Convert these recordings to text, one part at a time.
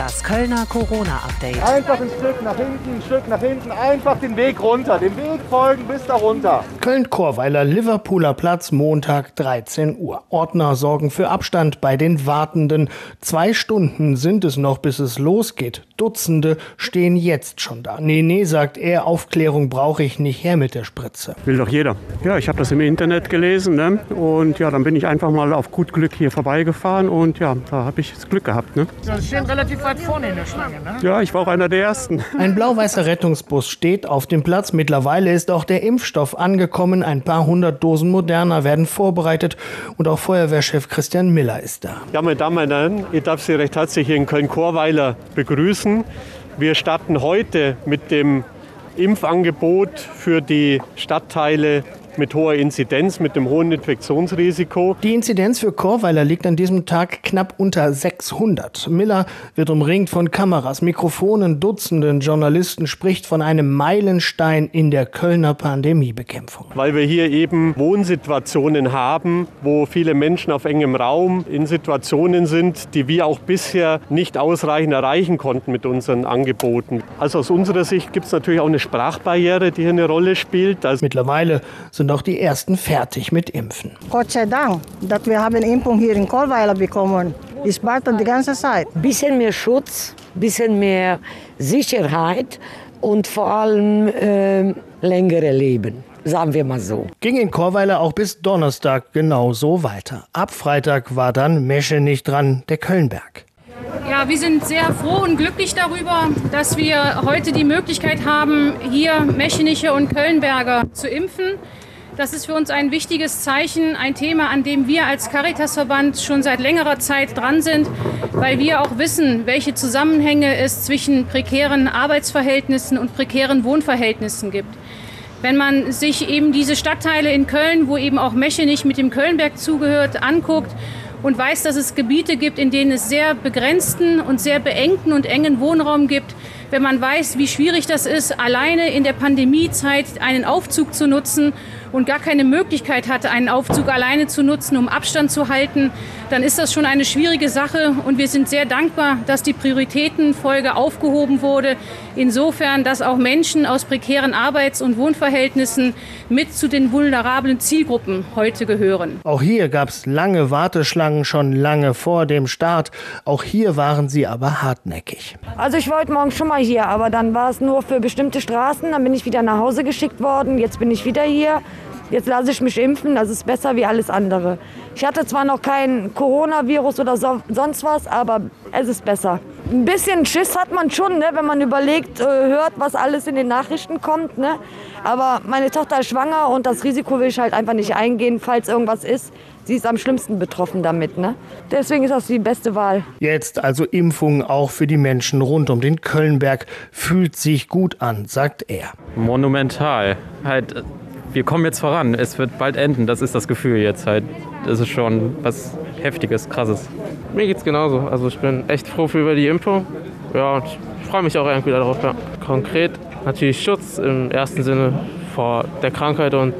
Das Kölner Corona-Update. Einfach ein Stück nach hinten, ein Stück nach hinten, einfach den Weg runter, den Weg folgen bis da runter. Köln-Chorweiler, Liverpooler Platz, Montag 13 Uhr. Ordner sorgen für Abstand bei den Wartenden. Zwei Stunden sind es noch, bis es losgeht. Dutzende stehen jetzt schon da. Nee, nee, sagt er, Aufklärung brauche ich nicht her mit der Spritze. Will doch jeder. Ja, ich habe das im Internet gelesen ne? und ja, dann bin ich einfach mal auf gut Glück hier vorbeigefahren und ja, da habe ich das Glück gehabt. Ne? Sie stehen relativ weit vorne in der Schlange, ne? Ja, ich war auch einer der Ersten. Ein blau-weißer Rettungsbus steht auf dem Platz. Mittlerweile ist auch der Impfstoff angekommen. Ein paar hundert Dosen Moderna werden vorbereitet und auch Feuerwehrchef Christian Miller ist da. Ja, meine Damen und Herren, ich darf Sie recht herzlich hier in Köln-Chorweiler begrüßen. Wir starten heute mit dem Impfangebot für die Stadtteile mit hoher Inzidenz, mit dem hohen Infektionsrisiko. Die Inzidenz für Chorweiler liegt an diesem Tag knapp unter 600. Miller wird umringt von Kameras, Mikrofonen, Dutzenden Journalisten, spricht von einem Meilenstein in der Kölner Pandemiebekämpfung. Weil wir hier eben Wohnsituationen haben, wo viele Menschen auf engem Raum in Situationen sind, die wir auch bisher nicht ausreichend erreichen konnten mit unseren Angeboten. Also aus unserer Sicht gibt es natürlich auch eine Sprachbarriere, die hier eine Rolle spielt. Also Mittlerweile sind auch die ersten fertig mit Impfen. Gott sei Dank, dass wir haben Impfung hier in Kohlweiler bekommen. Ich warte die ganze Zeit. Bisschen mehr Schutz, bisschen mehr Sicherheit und vor allem äh, längere Leben sagen wir mal so. Ging in Chorweiler auch bis Donnerstag genauso weiter. Ab Freitag war dann Mesche nicht dran, der Kölnberg. Ja, wir sind sehr froh und glücklich darüber, dass wir heute die Möglichkeit haben, hier Mecheniche und Kölnberger zu impfen. Das ist für uns ein wichtiges Zeichen, ein Thema, an dem wir als Caritasverband schon seit längerer Zeit dran sind, weil wir auch wissen, welche Zusammenhänge es zwischen prekären Arbeitsverhältnissen und prekären Wohnverhältnissen gibt. Wenn man sich eben diese Stadtteile in Köln, wo eben auch Mechenich mit dem Kölnberg zugehört, anguckt und weiß, dass es Gebiete gibt, in denen es sehr begrenzten und sehr beengten und engen Wohnraum gibt, wenn man weiß, wie schwierig das ist, alleine in der Pandemiezeit einen Aufzug zu nutzen und gar keine Möglichkeit hatte, einen Aufzug alleine zu nutzen, um Abstand zu halten, dann ist das schon eine schwierige Sache. Und wir sind sehr dankbar, dass die Prioritätenfolge aufgehoben wurde. Insofern, dass auch Menschen aus prekären Arbeits- und Wohnverhältnissen mit zu den vulnerablen Zielgruppen heute gehören. Auch hier gab es lange Warteschlangen schon lange vor dem Start. Auch hier waren sie aber hartnäckig. Also ich wollte morgen schon mal hier, aber dann war es nur für bestimmte Straßen. Dann bin ich wieder nach Hause geschickt worden. Jetzt bin ich wieder hier. Jetzt lasse ich mich impfen, das ist besser wie alles andere. Ich hatte zwar noch kein Coronavirus oder so, sonst was, aber es ist besser. Ein bisschen Schiss hat man schon, ne, wenn man überlegt, äh, hört, was alles in den Nachrichten kommt. Ne? Aber meine Tochter ist schwanger und das Risiko will ich halt einfach nicht eingehen, falls irgendwas ist. Sie ist am schlimmsten betroffen damit. Ne? Deswegen ist das die beste Wahl. Jetzt also Impfung auch für die Menschen rund um den Kölnberg. Fühlt sich gut an, sagt er. Monumental. Halt wir kommen jetzt voran. Es wird bald enden. Das ist das Gefühl jetzt halt. Das ist schon was Heftiges, Krasses. Mir geht's genauso. Also ich bin echt froh für die Impfung. Ja, und ich freue mich auch irgendwie darauf. Ja. Konkret natürlich Schutz im ersten Sinne vor der Krankheit und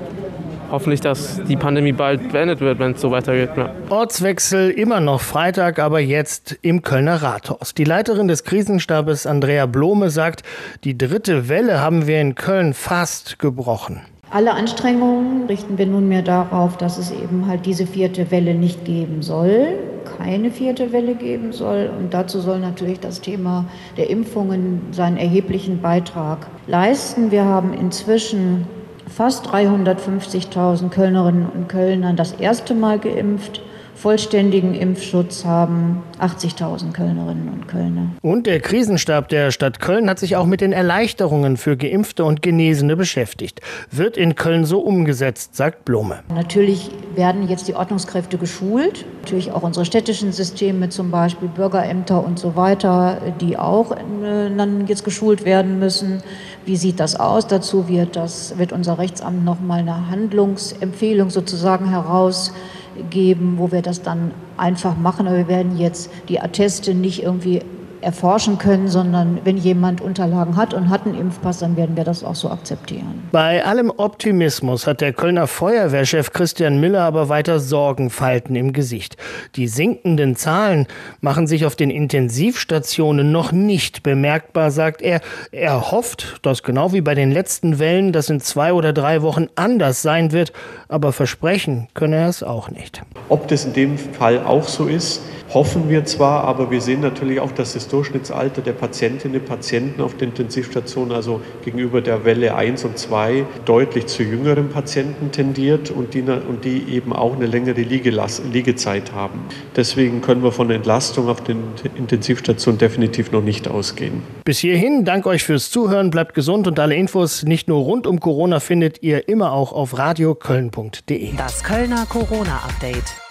hoffentlich, dass die Pandemie bald beendet wird, wenn es so weitergeht. Ja. Ortswechsel immer noch Freitag, aber jetzt im Kölner Rathaus. Die Leiterin des Krisenstabes Andrea Blome sagt, die dritte Welle haben wir in Köln fast gebrochen. Alle Anstrengungen richten wir nunmehr darauf, dass es eben halt diese vierte Welle nicht geben soll, keine vierte Welle geben soll. Und dazu soll natürlich das Thema der Impfungen seinen erheblichen Beitrag leisten. Wir haben inzwischen fast 350.000 Kölnerinnen und Kölner das erste Mal geimpft vollständigen Impfschutz haben 80.000 Kölnerinnen und Kölner. Und der Krisenstab der Stadt Köln hat sich auch mit den Erleichterungen für Geimpfte und Genesene beschäftigt. Wird in Köln so umgesetzt, sagt Blume. Natürlich werden jetzt die Ordnungskräfte geschult, natürlich auch unsere städtischen Systeme, zum Beispiel Bürgerämter und so weiter, die auch äh, dann jetzt geschult werden müssen. Wie sieht das aus? Dazu wird, das, wird unser Rechtsamt noch mal eine Handlungsempfehlung sozusagen heraus geben, wo wir das dann einfach machen. Aber wir werden jetzt die Atteste nicht irgendwie erforschen können, sondern wenn jemand Unterlagen hat und hat einen Impfpass, dann werden wir das auch so akzeptieren. Bei allem Optimismus hat der Kölner Feuerwehrchef Christian Miller aber weiter Sorgenfalten im Gesicht. Die sinkenden Zahlen machen sich auf den Intensivstationen noch nicht bemerkbar, sagt er. Er hofft, dass genau wie bei den letzten Wellen das in zwei oder drei Wochen anders sein wird, aber versprechen könne er es auch nicht. Ob das in dem Fall auch so ist, hoffen wir zwar, aber wir sehen natürlich auch, dass das Durchschnittsalter der Patientinnen und Patienten auf der Intensivstation, also gegenüber der Welle 1 und 2, deutlich zu jüngeren Patienten tendiert und die, und die eben auch eine längere Liegezeit haben. Deswegen können wir von der Entlastung auf den Intensivstationen definitiv noch nicht ausgehen. Bis hierhin, danke euch fürs Zuhören, bleibt gesund und alle Infos nicht nur rund um Corona findet ihr immer auch auf radioköln.de. Das Kölner Corona-Update.